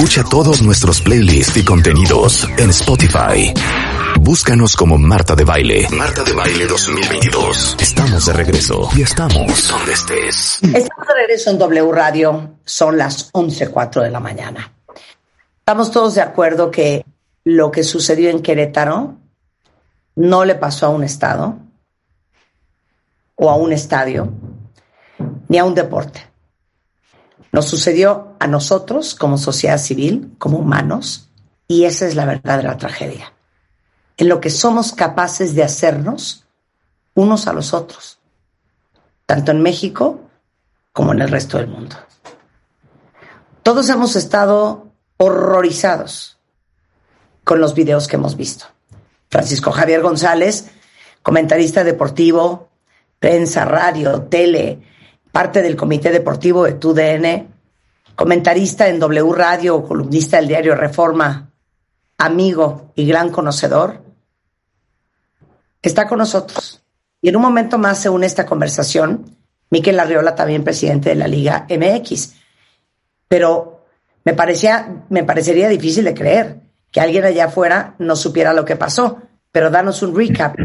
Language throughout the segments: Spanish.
Escucha todos nuestros playlists y contenidos en Spotify. Búscanos como Marta de Baile. Marta de Baile 2022. Estamos de regreso y estamos donde estés. Estamos de regreso en W Radio. Son las 11.04 de la mañana. Estamos todos de acuerdo que lo que sucedió en Querétaro no le pasó a un estado o a un estadio ni a un deporte. Nos sucedió a nosotros como sociedad civil, como humanos, y esa es la verdadera tragedia. En lo que somos capaces de hacernos unos a los otros, tanto en México como en el resto del mundo. Todos hemos estado horrorizados con los videos que hemos visto. Francisco Javier González, comentarista deportivo, prensa, radio, tele, parte del comité deportivo de TUDN, comentarista en W Radio, columnista del diario Reforma, amigo y gran conocedor, está con nosotros. Y en un momento más se une esta conversación Miquel Arriola, también presidente de la Liga MX. Pero me, parecía, me parecería difícil de creer que alguien allá afuera no supiera lo que pasó. Pero danos un recap.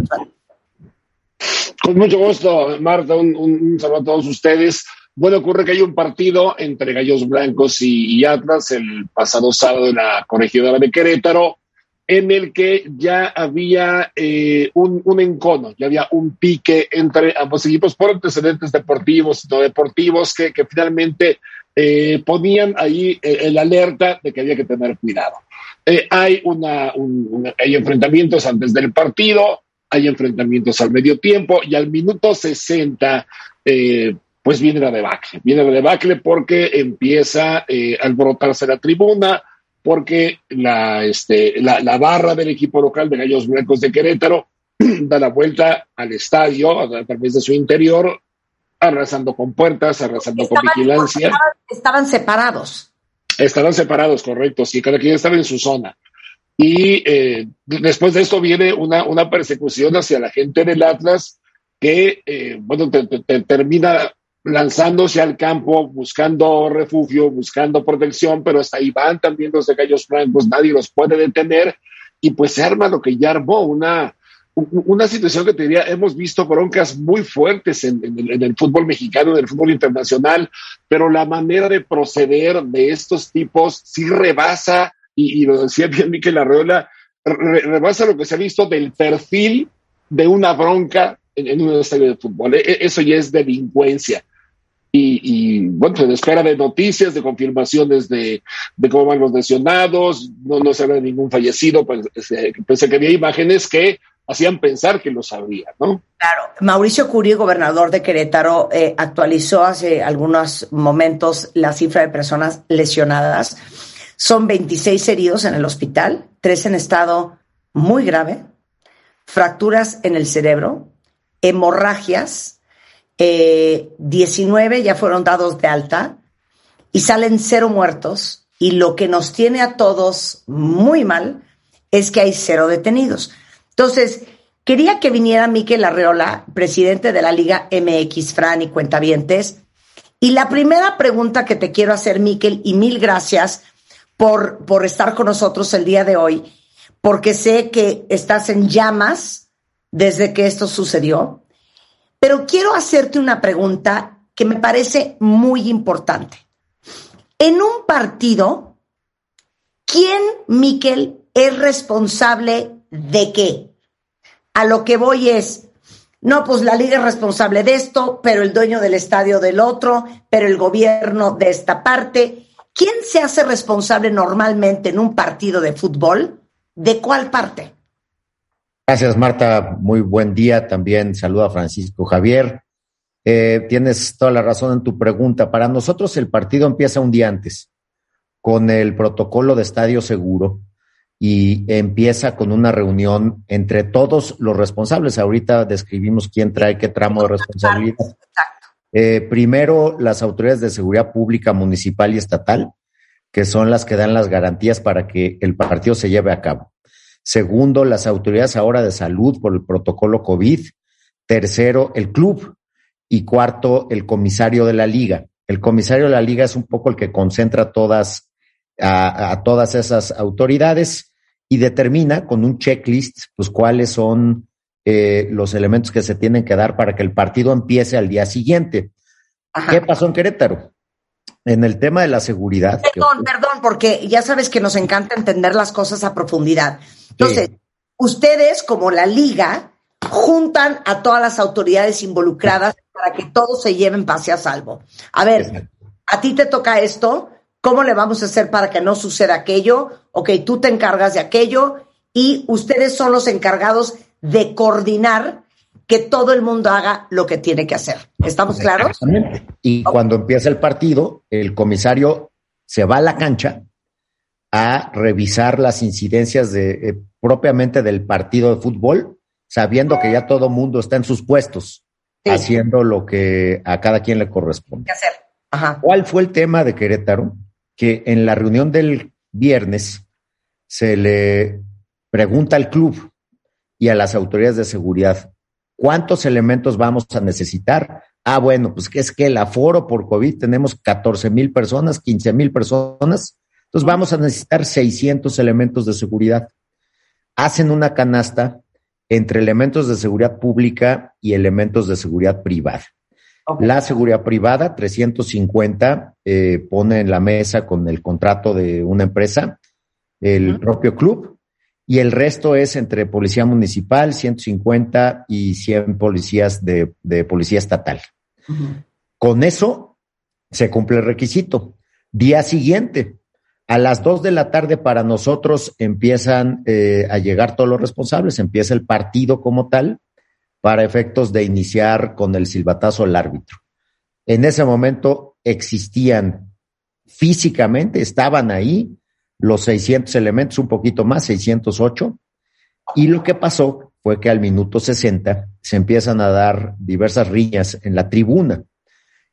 Con mucho gusto, Marta, un, saludo a todos ustedes. Bueno, ocurre que hay un partido entre Gallos Blancos y, Atlas el pasado sábado en la corregidora de Querétaro, en el que ya había eh, un, encono, ya había un pique entre ambos equipos por antecedentes deportivos y no deportivos que, finalmente eh, ponían ahí eh, el alerta de que había que tener cuidado. Hay, una, un, hay enfrentamientos antes del partido, hay enfrentamientos al medio tiempo y al minuto 60 eh, pues viene la debacle, viene la debacle porque empieza eh, a alborotarse la tribuna, porque la, este, la, la, barra del equipo local de Gallos Blancos de Querétaro da la vuelta al estadio a, a través de su interior, arrasando con puertas, arrasando estaban, con vigilancia. Estaban, estaban separados. Estaban separados, correcto, sí, cada quien estaba en su zona. Y eh, después de esto viene una, una, persecución hacia la gente del Atlas que, eh, bueno, te, te, te, termina lanzándose al campo, buscando refugio, buscando protección, pero hasta ahí van también los de Gallos Blancos, nadie los puede detener. Y pues se arma lo que ya armó, una, una situación que te diría, hemos visto broncas muy fuertes en, en, en, el fútbol mexicano, en el fútbol internacional, pero la manera de proceder de estos tipos sí rebasa y, lo decía bien Miquel Arreola, re, rebasa lo que se ha visto del perfil de una bronca en, en, un estadio de fútbol. E, eso ya es delincuencia. Y, y, bueno, se espera de noticias, de confirmaciones de, cómo van los lesionados, no, no se habla de ningún fallecido, pues, pensé que había imágenes que hacían pensar que lo sabía, ¿no? Claro. Mauricio Curi, gobernador de Querétaro, eh, actualizó hace algunos momentos la cifra de personas lesionadas. Son 26 heridos en el hospital, tres en estado muy grave, fracturas en el cerebro, hemorragias, eh, 19 ya fueron dados de alta y salen cero muertos. Y lo que nos tiene a todos muy mal es que hay cero detenidos. Entonces, quería que viniera Miquel Arreola, presidente de la Liga MX, Fran y Cuentavientes. Y la primera pregunta que te quiero hacer, Miquel, y mil gracias por, por estar con nosotros el día de hoy, porque sé que estás en llamas desde que esto sucedió. Pero quiero hacerte una pregunta que me parece muy importante. En un partido, ¿quién, Miquel, es responsable de qué? A lo que voy es, no, pues la liga es responsable de esto, pero el dueño del estadio del otro, pero el gobierno de esta parte. ¿Quién se hace responsable normalmente en un partido de fútbol? ¿De cuál parte? Gracias, Marta. Muy buen día. También saluda a Francisco Javier. Eh, tienes toda la razón en tu pregunta. Para nosotros el partido empieza un día antes con el protocolo de estadio seguro y empieza con una reunión entre todos los responsables. Ahorita describimos quién trae qué tramo de responsabilidad. Eh, primero, las autoridades de seguridad pública municipal y estatal, que son las que dan las garantías para que el partido se lleve a cabo. Segundo, las autoridades ahora de salud por el protocolo COVID. Tercero, el club. Y cuarto, el comisario de la liga. El comisario de la liga es un poco el que concentra todas a, todas esas autoridades y determina con un checklist, pues cuáles son eh, los elementos que se tienen que dar para que el partido empiece al día siguiente. ¿Qué pasó en Querétaro? En el tema de la seguridad. Perdón, perdón, porque ya sabes que nos encanta entender las cosas a profundidad. Entonces, ustedes como la liga juntan a todas las autoridades involucradas para que todos se lleven pase a salvo. A ver, a ti te toca esto, ¿Cómo le vamos a hacer para que no suceda aquello? Ok, tú te encargas de aquello y ustedes son los encargados de coordinar que todo el mundo haga lo que tiene que hacer. ¿Estamos claros? Exactamente. Y cuando empieza el partido, el comisario se va a la cancha a revisar las incidencias de, eh, propiamente del partido de fútbol, sabiendo que ya todo el mundo está en sus puestos, haciendo lo que a cada quien le corresponde. ¿Qué hacer? Ajá. ¿Cuál fue el tema de Querétaro? que en la reunión del viernes se le pregunta al club y a las autoridades de seguridad, ¿cuántos elementos vamos a necesitar? Ah, bueno, pues que es que el aforo por COVID tenemos 14 mil personas, 15 mil personas, entonces vamos a necesitar 600 elementos de seguridad. Hacen una canasta entre elementos de seguridad pública y elementos de seguridad privada. La seguridad privada, 350, eh, pone en la mesa con el contrato de una empresa, el propio club, y el resto es entre policía municipal, 150 y 100 policías de, policía estatal. Con eso se cumple el requisito. Día siguiente, a las 2 de la tarde para nosotros empiezan eh, a llegar todos los responsables, empieza el partido como tal para efectos de iniciar con el silbatazo al árbitro. En ese momento existían físicamente, estaban ahí los 600 elementos, un poquito más, 608, y lo que pasó fue que al minuto 60 se empiezan a dar diversas riñas en la tribuna.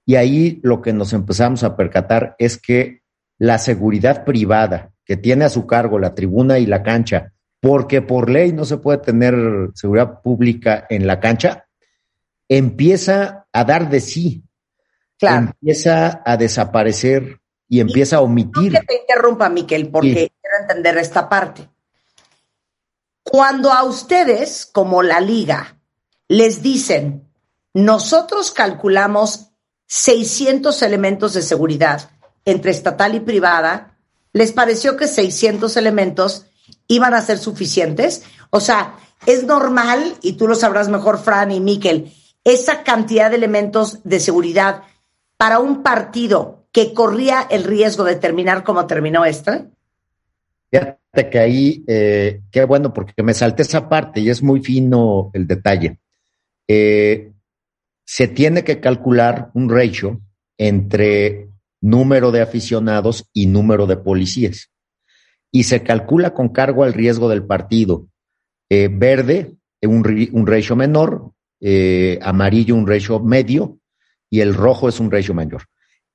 Y ahí lo que nos empezamos a percatar es que la seguridad privada que tiene a su cargo la tribuna y la cancha porque por ley no se puede tener seguridad pública en la cancha, empieza a dar de sí. Empieza a desaparecer y empieza a omitir. No que te interrumpa, Miquel, porque quiero entender esta parte. Cuando a ustedes, como la liga, les dicen, nosotros calculamos 600 elementos de seguridad entre estatal y privada, ¿les pareció que 600 elementos iban a ser suficientes. O sea, es normal, y tú lo sabrás mejor, Fran y Miquel, esa cantidad de elementos de seguridad para un partido que corría el riesgo de terminar como terminó este? Fíjate que ahí, eh, qué bueno, porque me salté esa parte y es muy fino el detalle. Eh, se tiene que calcular un ratio entre número de aficionados y número de policías y se calcula con cargo al riesgo del partido. Eh, verde, un, un ratio menor, amarillo, un ratio medio, y el rojo es un ratio mayor,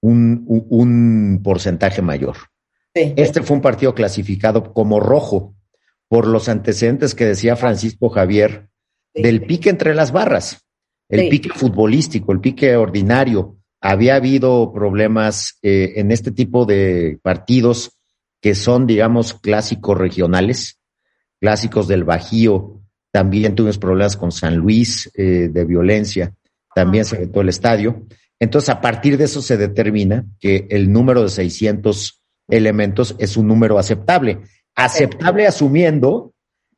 un, un, porcentaje mayor. Este fue un partido clasificado como rojo por los antecedentes que decía Francisco Javier del pique entre las barras, el pique futbolístico, el pique ordinario. Había habido problemas eh, en este tipo de partidos que son, digamos, clásicos regionales, clásicos del Bajío. También tuvimos problemas con San Luis eh, de violencia, también se vetó el estadio. Entonces, a partir de eso se determina que el número de 600 elementos es un número aceptable. Aceptable asumiendo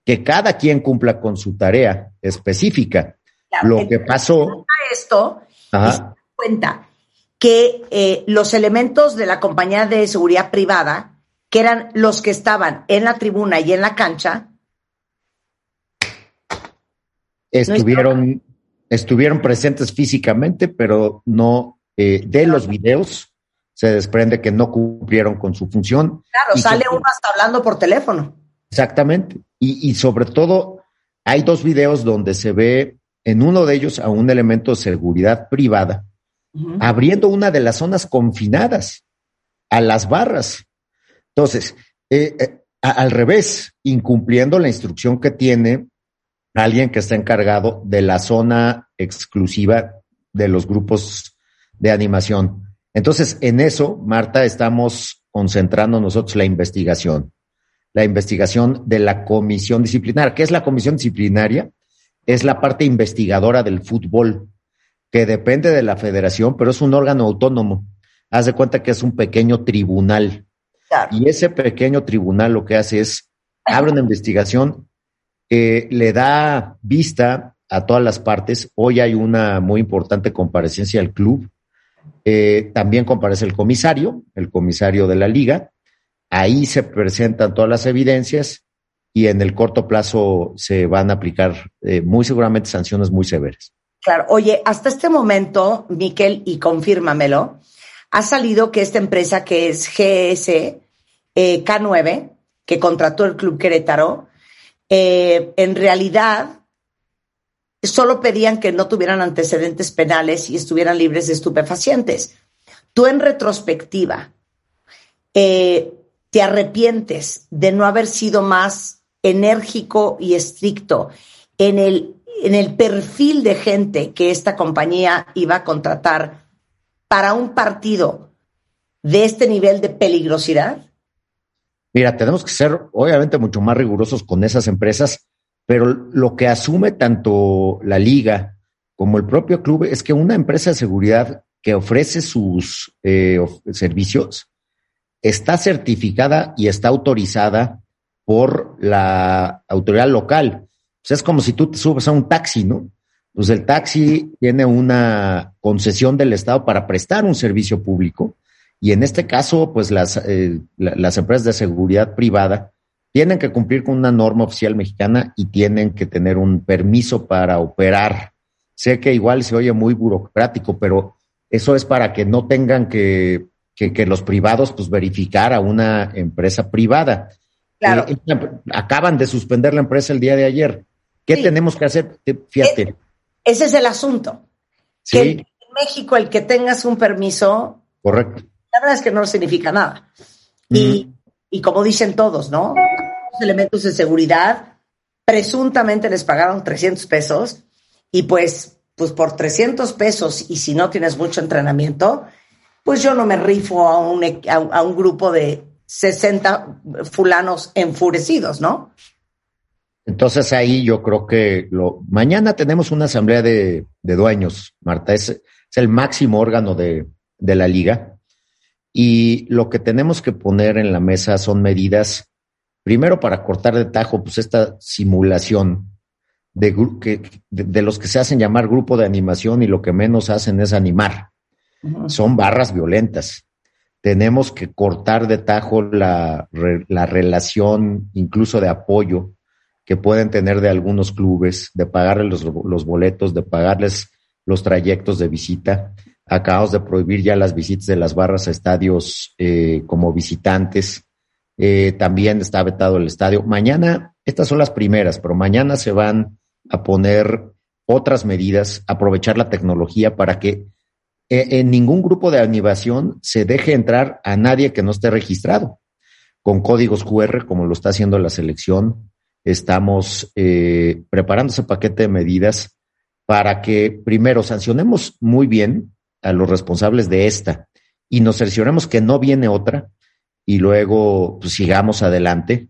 que cada quien cumpla con su tarea específica. Lo que pasó. Esto, cuenta que eh, los elementos de la compañía de seguridad privada que eran los que estaban en la tribuna y en la cancha. Estuvieron estuvieron presentes físicamente, pero no eh, de los videos se desprende que no cumplieron con su función. Claro, sale que- uno hasta hablando por teléfono. Exactamente. Y, y sobre todo, hay dos videos donde se ve en uno de ellos a un elemento de seguridad privada abriendo una de las zonas confinadas a las barras. Entonces, eh, eh, al revés, incumpliendo la instrucción que tiene alguien que está encargado de la zona exclusiva de los grupos de animación. Entonces, en eso, Marta, estamos concentrando nosotros la investigación, la investigación de la comisión disciplinaria. ¿Qué es la comisión disciplinaria? Es la parte investigadora del fútbol, que depende de la federación, pero es un órgano autónomo. Haz de cuenta que es un pequeño tribunal. Claro. Y ese pequeño tribunal lo que hace es, abre una investigación, le da vista a todas las partes. Hoy hay una muy importante comparecencia al club. Eh, también comparece el comisario, el comisario de la liga. Ahí se presentan todas las evidencias y en el corto plazo se van a aplicar eh, muy seguramente sanciones muy severas. Claro. Oye, hasta este momento, Miquel, y confírmamelo, ha salido que esta empresa que es GS eh, K9, que contrató el Club Querétaro, eh, en realidad solo pedían que no tuvieran antecedentes penales y estuvieran libres de estupefacientes. Tú en retrospectiva, eh, ¿te arrepientes de no haber sido más enérgico y estricto en el, en el perfil de gente que esta compañía iba a contratar para un partido de este nivel de peligrosidad? Mira, tenemos que ser obviamente mucho más rigurosos con esas empresas, pero lo que asume tanto la liga como el propio club es que una empresa de seguridad que ofrece sus eh, servicios está certificada y está autorizada por la autoridad local. Sea, es como si tú te subes a un taxi, ¿no? Pues el taxi tiene una concesión del Estado para prestar un servicio público y en este caso, pues las, eh, la- las empresas de seguridad privada tienen que cumplir con una norma oficial mexicana y tienen que tener un permiso para operar. Sé que igual se oye muy burocrático, pero eso es para que no tengan que, que, que los privados pues verificar a una empresa privada. Claro. Eh, acaban de suspender la empresa el día de ayer. ¿Qué Sí. tenemos que hacer? Eh, Fíjate. Ese es el asunto. Sí, Que en México el que tengas un permiso, correcto. La verdad es que no significa nada. Y, y como dicen todos, ¿no? Los elementos de seguridad presuntamente les pagaron 300 pesos y pues, pues por 300 pesos y si no tienes mucho entrenamiento, pues yo no me rifo a un, a, un- a un grupo de 60 fulanos enfurecidos, ¿no? Entonces ahí yo creo que lo, mañana tenemos una asamblea de, de dueños, Marta, es, es el máximo órgano de, de la liga y lo que tenemos que poner en la mesa son medidas, primero para cortar de tajo, pues esta simulación de, gru- que, de, de los que se hacen llamar grupo de animación y lo que menos hacen es animar son barras violentas. Tenemos que cortar de tajo la, re- la relación, incluso de apoyo, que pueden tener de algunos clubes, de pagarles los, los boletos, de pagarles los trayectos de visita. Acabamos de prohibir ya las visitas de las barras a estadios eh, como visitantes. Eh, también está vetado el estadio. Mañana, estas son las primeras, pero mañana se van a poner otras medidas, aprovechar la tecnología para que eh, en ningún grupo de animación se deje entrar a nadie que no esté registrado. Con códigos QR, como lo está haciendo la selección, estamos preparando ese paquete de medidas para que primero sancionemos muy bien a los responsables de esta y nos cercioremos que no viene otra y luego pues, sigamos adelante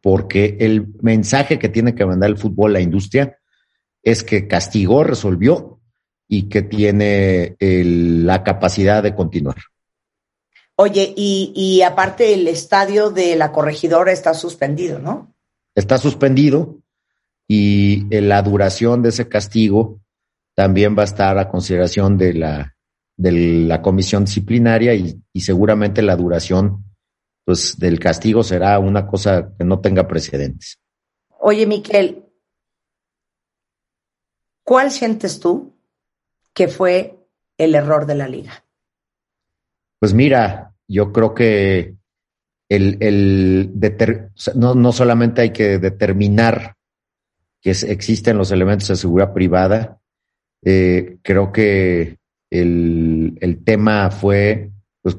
porque el mensaje que tiene que mandar el fútbol, la industria, es que castigó, resolvió y que tiene el- la capacidad de continuar. Oye, y, y aparte el estadio de la corregidora está suspendido, ¿no? Está suspendido y eh, la duración de ese castigo también va a estar a consideración de la, de la comisión disciplinaria y, y seguramente la duración pues, del castigo será una cosa que no tenga precedentes. Oye, Miquel, ¿Cuál sientes tú que fue el error de la liga? Pues mira, yo creo que el, el no, no, solamente hay que determinar que existen los elementos de seguridad privada, eh, creo que el, el tema fue pues,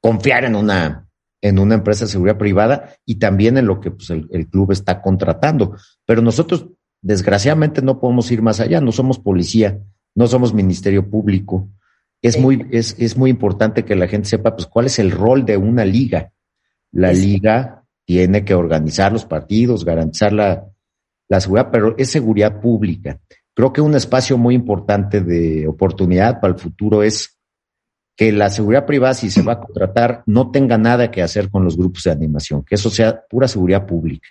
confiar en una, en una empresa de seguridad privada y también en lo que pues, el, el, club está contratando. Pero nosotros, desgraciadamente, no podemos ir más allá. No somos policía, no somos ministerio público. Es, sí. muy, es, es, muy importante que la gente sepa pues, cuál es el rol de una liga. La sí. liga tiene que organizar los partidos, garantizar la, la seguridad, pero es seguridad pública. Creo que un espacio muy importante de oportunidad para el futuro es que la seguridad privada, si se va a contratar, no tenga nada que hacer con los grupos de animación, que eso sea pura seguridad pública.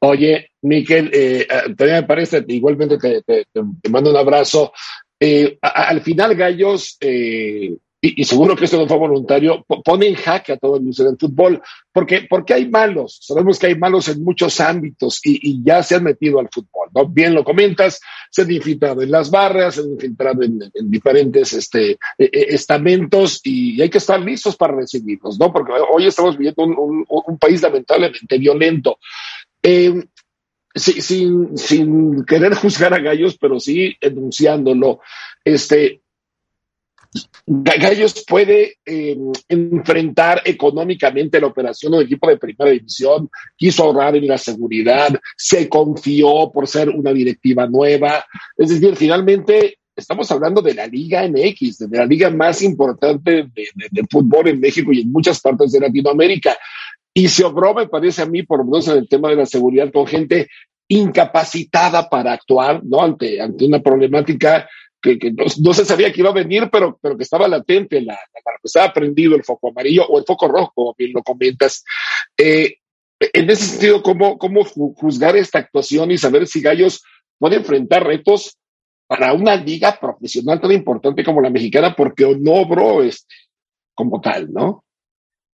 Oye, Miquel, eh, también me parece, igualmente te, mando un abrazo. Eh, al final, Gallos, eh, y, seguro que esto no fue voluntario, pone en jaque a todo el mundo del fútbol, porque, porque hay malos, sabemos que hay malos en muchos ámbitos y, ya se han metido al fútbol, ¿no? Bien lo comentas, se han infiltrado en las barras, se han infiltrado en, en diferentes este, estamentos y hay que estar listos para recibirlos, ¿no? Porque hoy estamos viviendo un, país lamentablemente violento. Eh, sin, sin querer juzgar a Gallos, pero sí enunciándolo, este, Gallos puede eh, enfrentar económicamente la operación de un equipo de primera división, quiso ahorrar en la seguridad, se confió por ser una directiva nueva. Es decir, finalmente estamos hablando de la Liga MX, de la liga más importante de, fútbol en México y en muchas partes de Latinoamérica. Y se obró, me parece a mí, por lo menos en el tema de la seguridad, con gente incapacitada para actuar, ¿no? Ante, ante una problemática que, no, no, se sabía que iba a venir, pero, pero que estaba latente, la, la, estaba prendido el foco amarillo o el foco rojo, como bien lo comentas. Eh, en ese sentido, ¿cómo, ¿cómo juzgar esta actuación y saber si Gallos puede enfrentar retos para una liga profesional tan importante como la mexicana? Porque no este, como tal, ¿no?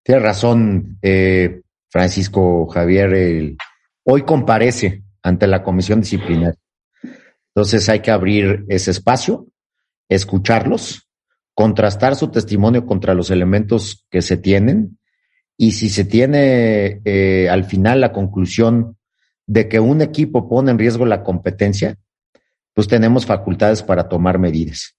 Tienes razón, eh, Francisco Javier. Hoy comparece ante la comisión disciplinaria. Entonces hay que abrir ese espacio, escucharlos, contrastar su testimonio contra los elementos que se tienen y si se tiene eh, al final la conclusión de que un equipo pone en riesgo la competencia, pues tenemos facultades para tomar medidas.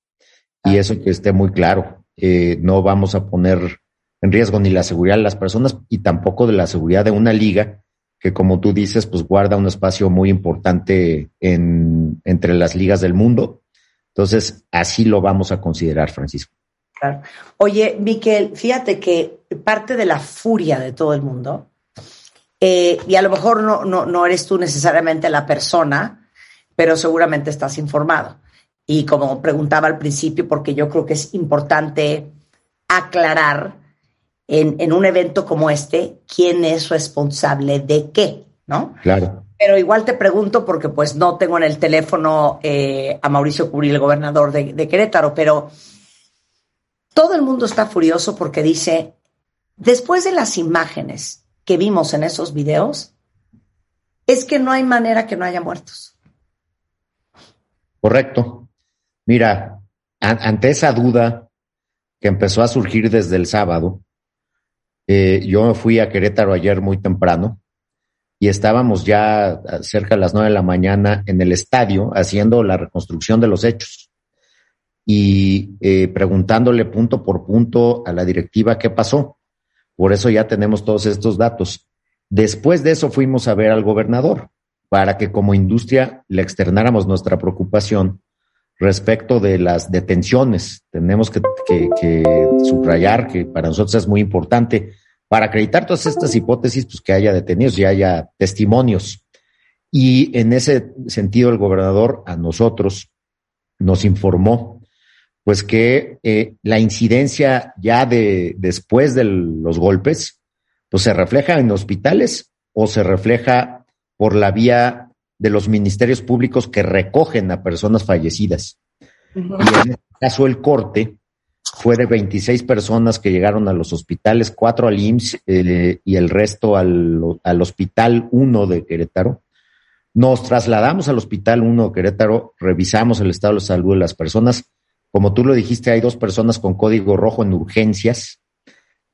Y eso que esté muy claro. Eh, no vamos a poner en riesgo ni la seguridad de las personas y tampoco de la seguridad de una liga que como tú dices, pues guarda un espacio muy importante en, entre las ligas del mundo. Entonces, así lo vamos a considerar, Francisco. Oye, Miquel, fíjate que parte de la furia de todo el mundo, eh, y a lo mejor no, no, no eres tú necesariamente la persona, pero seguramente estás informado. Y como preguntaba al principio, porque yo creo que es importante aclarar en, en, un evento como este, quién es responsable de qué, ¿no? Claro. Pero igual te pregunto porque pues no tengo en el teléfono eh, a Mauricio Curi, el gobernador de, de Querétaro, pero todo el mundo está furioso porque dice, después de las imágenes que vimos en esos videos, es que no hay manera que no haya muertos. Correcto. Mira, ante esa duda que empezó a surgir desde el sábado, eh, yo me fui a Querétaro ayer muy temprano y estábamos ya cerca de las nueve de la mañana en el estadio haciendo la reconstrucción de los hechos y eh, preguntándole punto por punto a la directiva qué pasó. Por eso ya tenemos todos estos datos. Después de eso fuimos a ver al gobernador para que como industria le externáramos nuestra preocupación respecto de las detenciones. Tenemos que, subrayar que para nosotros es muy importante, para acreditar todas estas hipótesis, pues que haya detenidos y haya testimonios. Y en ese sentido, el gobernador a nosotros nos informó, pues que eh, la incidencia ya de después de los golpes, pues se refleja en hospitales o se refleja por la vía de los ministerios públicos que recogen a personas fallecidas. Uh -huh. Y en este caso el corte fue de 26 personas que llegaron a los hospitales, cuatro al IMSS eh, y el resto al, al Hospital 1 de Querétaro, Nos trasladamos al Hospital 1 Querétaro, revisamos el estado de salud de las personas. Como tú lo dijiste, hay dos personas con código rojo en urgencias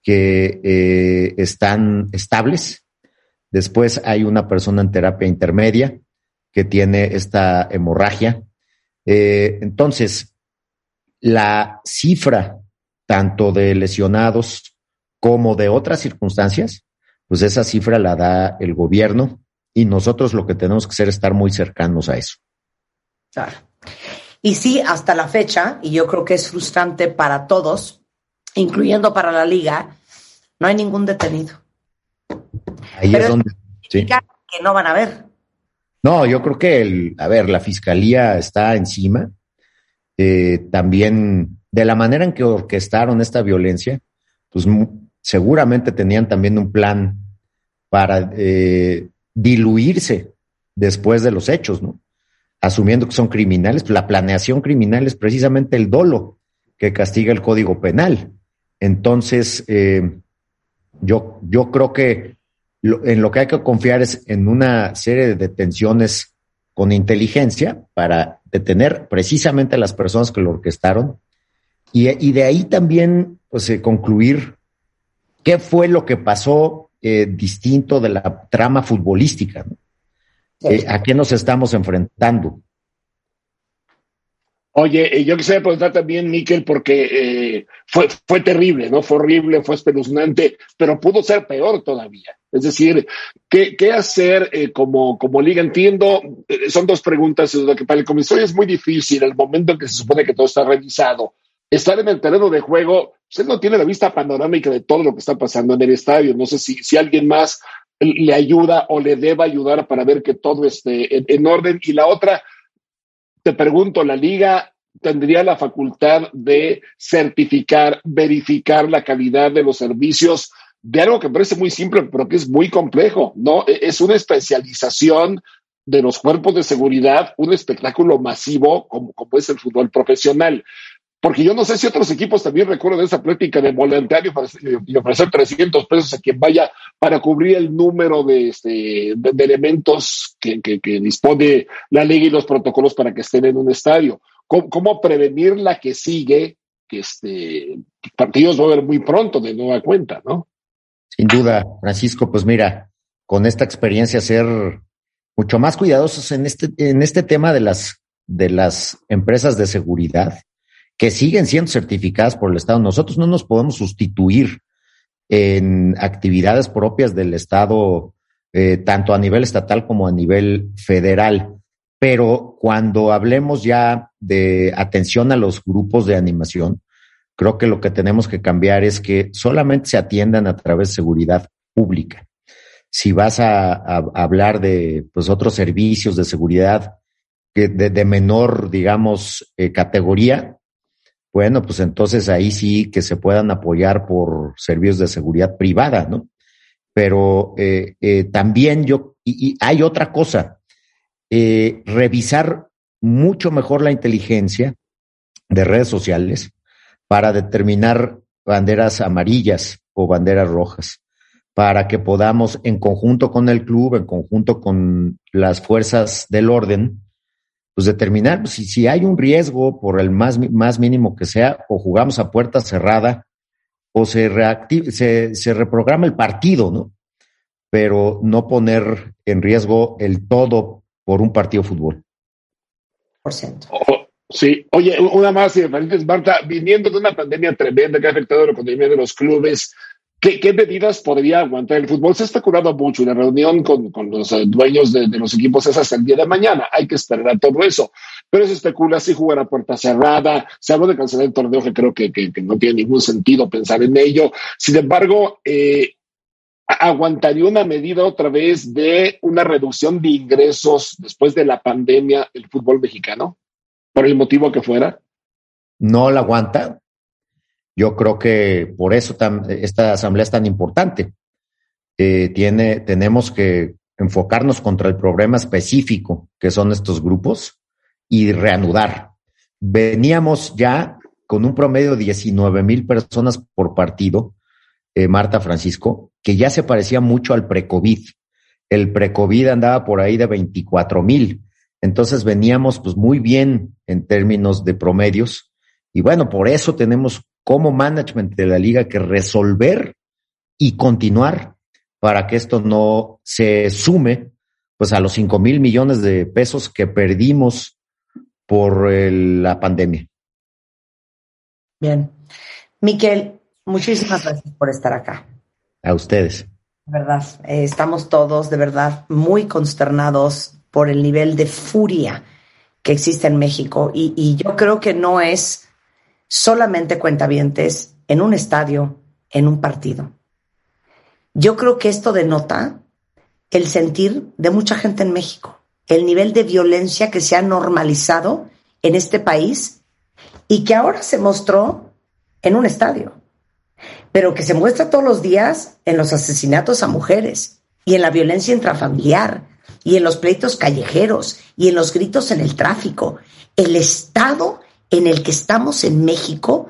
que eh, están estables. Después hay una persona en terapia intermedia que tiene esta hemorragia. Eh, entonces, la cifra tanto de lesionados como de otras circunstancias, pues esa cifra la da el gobierno y nosotros lo que tenemos que hacer es estar muy cercanos a eso. Claro. Y sí, hasta la fecha, y yo creo que es frustrante para todos, incluyendo para la liga, no hay ningún detenido. Ahí Pero es donde... sí. Que no van a ver. No, yo creo que, el, a ver, la fiscalía está encima. Eh, también, de la manera en que orquestaron esta violencia, pues seguramente tenían también un plan para eh, diluirse después de los hechos, ¿no? Asumiendo que son criminales, la planeación criminal es precisamente el dolo que castiga el Código Penal. Entonces, eh, yo, yo creo que lo- en lo que hay que confiar es en una serie de detenciones con inteligencia para detener precisamente a las personas que lo orquestaron y, y de ahí también pues, eh, concluir qué fue lo que pasó eh, distinto de la trama futbolística. ¿no? Eh, ¿A qué nos estamos enfrentando? Oye, eh, yo quisiera preguntar también, Miquel, porque eh, fue, fue terrible, ¿no? Fue horrible, fue espeluznante, pero pudo ser peor todavía. Es decir, ¿qué, qué hacer eh, como, como liga? Entiendo, eh, son dos preguntas. Lo que para el comisario es muy difícil, el momento en que se supone que todo está revisado, estar en el terreno de juego, usted no tiene la vista panorámica de todo lo que está pasando en el estadio. No sé si, si alguien más le ayuda o le deba ayudar para ver que todo esté en, en orden. Y la otra, te pregunto, ¿la liga tendría la facultad de certificar, verificar la calidad de los servicios de algo que parece muy simple, pero que es muy complejo, ¿no? E- Es una especialización de los cuerpos de seguridad, un espectáculo masivo como, como es el fútbol profesional. Porque yo no sé si otros equipos también recuerdan esa plática de voluntario y ofrecer 300 pesos a quien vaya para cubrir el número de, este, de, elementos que, que, que dispone la liga y los protocolos para que estén en un estadio. ¿Cómo, cómo prevenir la que sigue? Que este, partidos va a haber muy pronto de nueva cuenta, ¿no? Sin duda, Francisco, pues mira, con esta experiencia ser mucho más cuidadosos en este, en este tema de las, de las empresas de seguridad que siguen siendo certificadas por el Estado. Nosotros no nos podemos sustituir en actividades propias del Estado, eh, tanto a nivel estatal como a nivel federal. Pero cuando hablemos ya de atención a los grupos de animación, creo que lo que tenemos que cambiar es que solamente se atiendan a través de seguridad pública. Si vas a, hablar de pues, otros servicios de seguridad de, de menor, digamos, eh, categoría, bueno, pues entonces ahí sí que se puedan apoyar por servicios de seguridad privada, ¿no? Pero eh, eh, también yo, y, hay otra cosa, eh, revisar mucho mejor la inteligencia de redes sociales para determinar banderas amarillas o banderas rojas, para que podamos, en conjunto con el club, en conjunto con las fuerzas del orden, pues determinar pues, si, si hay un riesgo por el más, más mínimo que sea, o jugamos a puerta cerrada, o se, reactiva, se, se reprograma el partido, ¿no? Pero no poner en riesgo el todo por un partido de fútbol. Por ciento. Oh, sí, oye, una más y diferentes, Marta, viniendo de una pandemia tremenda que ha afectado la economía de los clubes, ¿qué, qué medidas podría aguantar el fútbol? Se ha especulado mucho y la reunión con, con los eh, dueños de, los equipos es hasta el día de mañana. Hay que esperar a todo eso. Pero se especula si jugar a puerta cerrada, se habló de cancelar el torneo, que creo que, que, que no tiene ningún sentido pensar en ello. Sin embargo, eh, aguantaría una medida otra vez de una reducción de ingresos después de la pandemia el fútbol mexicano, por el motivo que fuera? No la aguanta. Yo creo que por eso esta asamblea es tan importante. Eh, tenemos que enfocarnos contra el problema específico que son estos grupos y reanudar. Veníamos ya con un promedio de 19 mil personas por partido, eh, Marta Francisco, que ya se parecía mucho al pre-COVID. el pre-COVID andaba por ahí de 24 mil. Entonces veníamos pues muy bien en términos de promedios. Y bueno, por eso tenemos como management de la liga que resolver y continuar para que esto no se sume pues a los 5 mil millones de pesos que perdimos por el, la pandemia. Bien. Miquel, muchísimas gracias por estar acá. A ustedes. De verdad, eh, estamos todos de verdad muy consternados por el nivel de furia que existe en México y, y yo creo que no es solamente cuentavientes en un estadio, en un partido. Yo creo que esto denota el sentir de mucha gente en México, el nivel de violencia que se ha normalizado en este país y que ahora se mostró en un estadio, pero que se muestra todos los días en los asesinatos a mujeres y en la violencia intrafamiliar y en los pleitos callejeros y en los gritos en el tráfico. El estado en el que estamos en México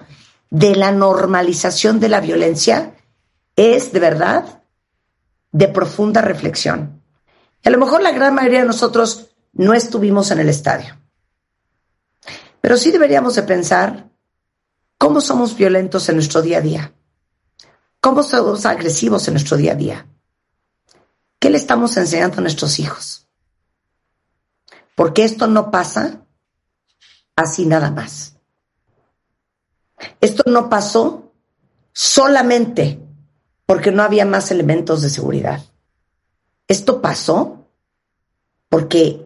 de la normalización de la violencia es de verdad de profunda reflexión. A lo mejor la gran mayoría de nosotros no estuvimos en el estadio, pero sí deberíamos de pensar cómo somos violentos en nuestro día a día, cómo somos agresivos en nuestro día a día, qué le estamos enseñando a nuestros hijos. Porque esto no pasa así nada más. Esto no pasó solamente porque no había más elementos de seguridad. Esto pasó porque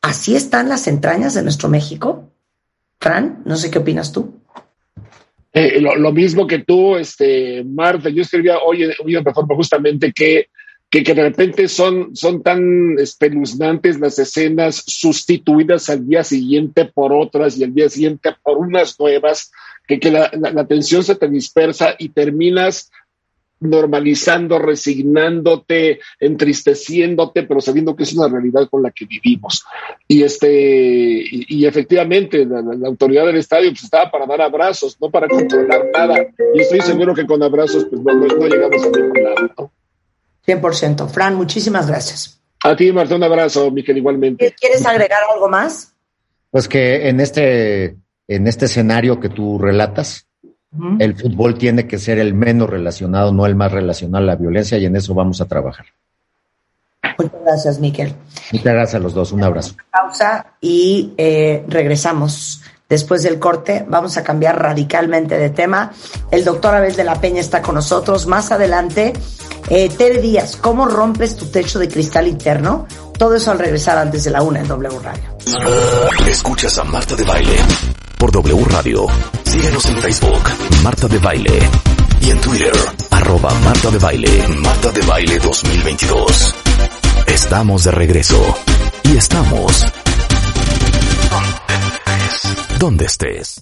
así están las entrañas de nuestro México. Fran, no sé qué opinas tú. Eh, lo, mismo que tú, este, Marta, yo escribía hoy, en Reforma justamente que, que, de repente son, son tan espeluznantes las escenas sustituidas al día siguiente por otras y al día siguiente por unas nuevas, que, que la, la, la atención se te dispersa y terminas normalizando, resignándote, entristeciéndote, pero sabiendo que es una realidad con la que vivimos. Y este, y, efectivamente, la, la, autoridad del estadio pues, estaba para dar abrazos, no para controlar nada. Y estoy seguro que con abrazos pues no, no, no llegamos a ningún lado. ¿no? 100%. Fran, muchísimas gracias. A ti, Marta, un abrazo, Miquel, igualmente. ¿Quieres agregar algo más? Pues que en este, en este escenario que tú relatas. El fútbol tiene que ser el menos relacionado, no el más relacionado a la violencia, y en eso vamos a trabajar. Muchas gracias, Miquel. Muchas gracias a los dos. Un abrazo. Pausa y eh, regresamos. Después del corte, vamos a cambiar radicalmente de tema. El doctor Abel de la Peña está con nosotros. Más adelante, eh, Tere Díaz, ¿cómo rompes tu techo de cristal interno? Todo eso al regresar antes de la una en W Radio. Escuchas a Marta de Baile por W Radio. Síguenos en Facebook, Marta de Baile. Y en Twitter, arroba Marta de Baile, Marta de Baile 2022. Estamos de regreso. Y estamos... Donde estés.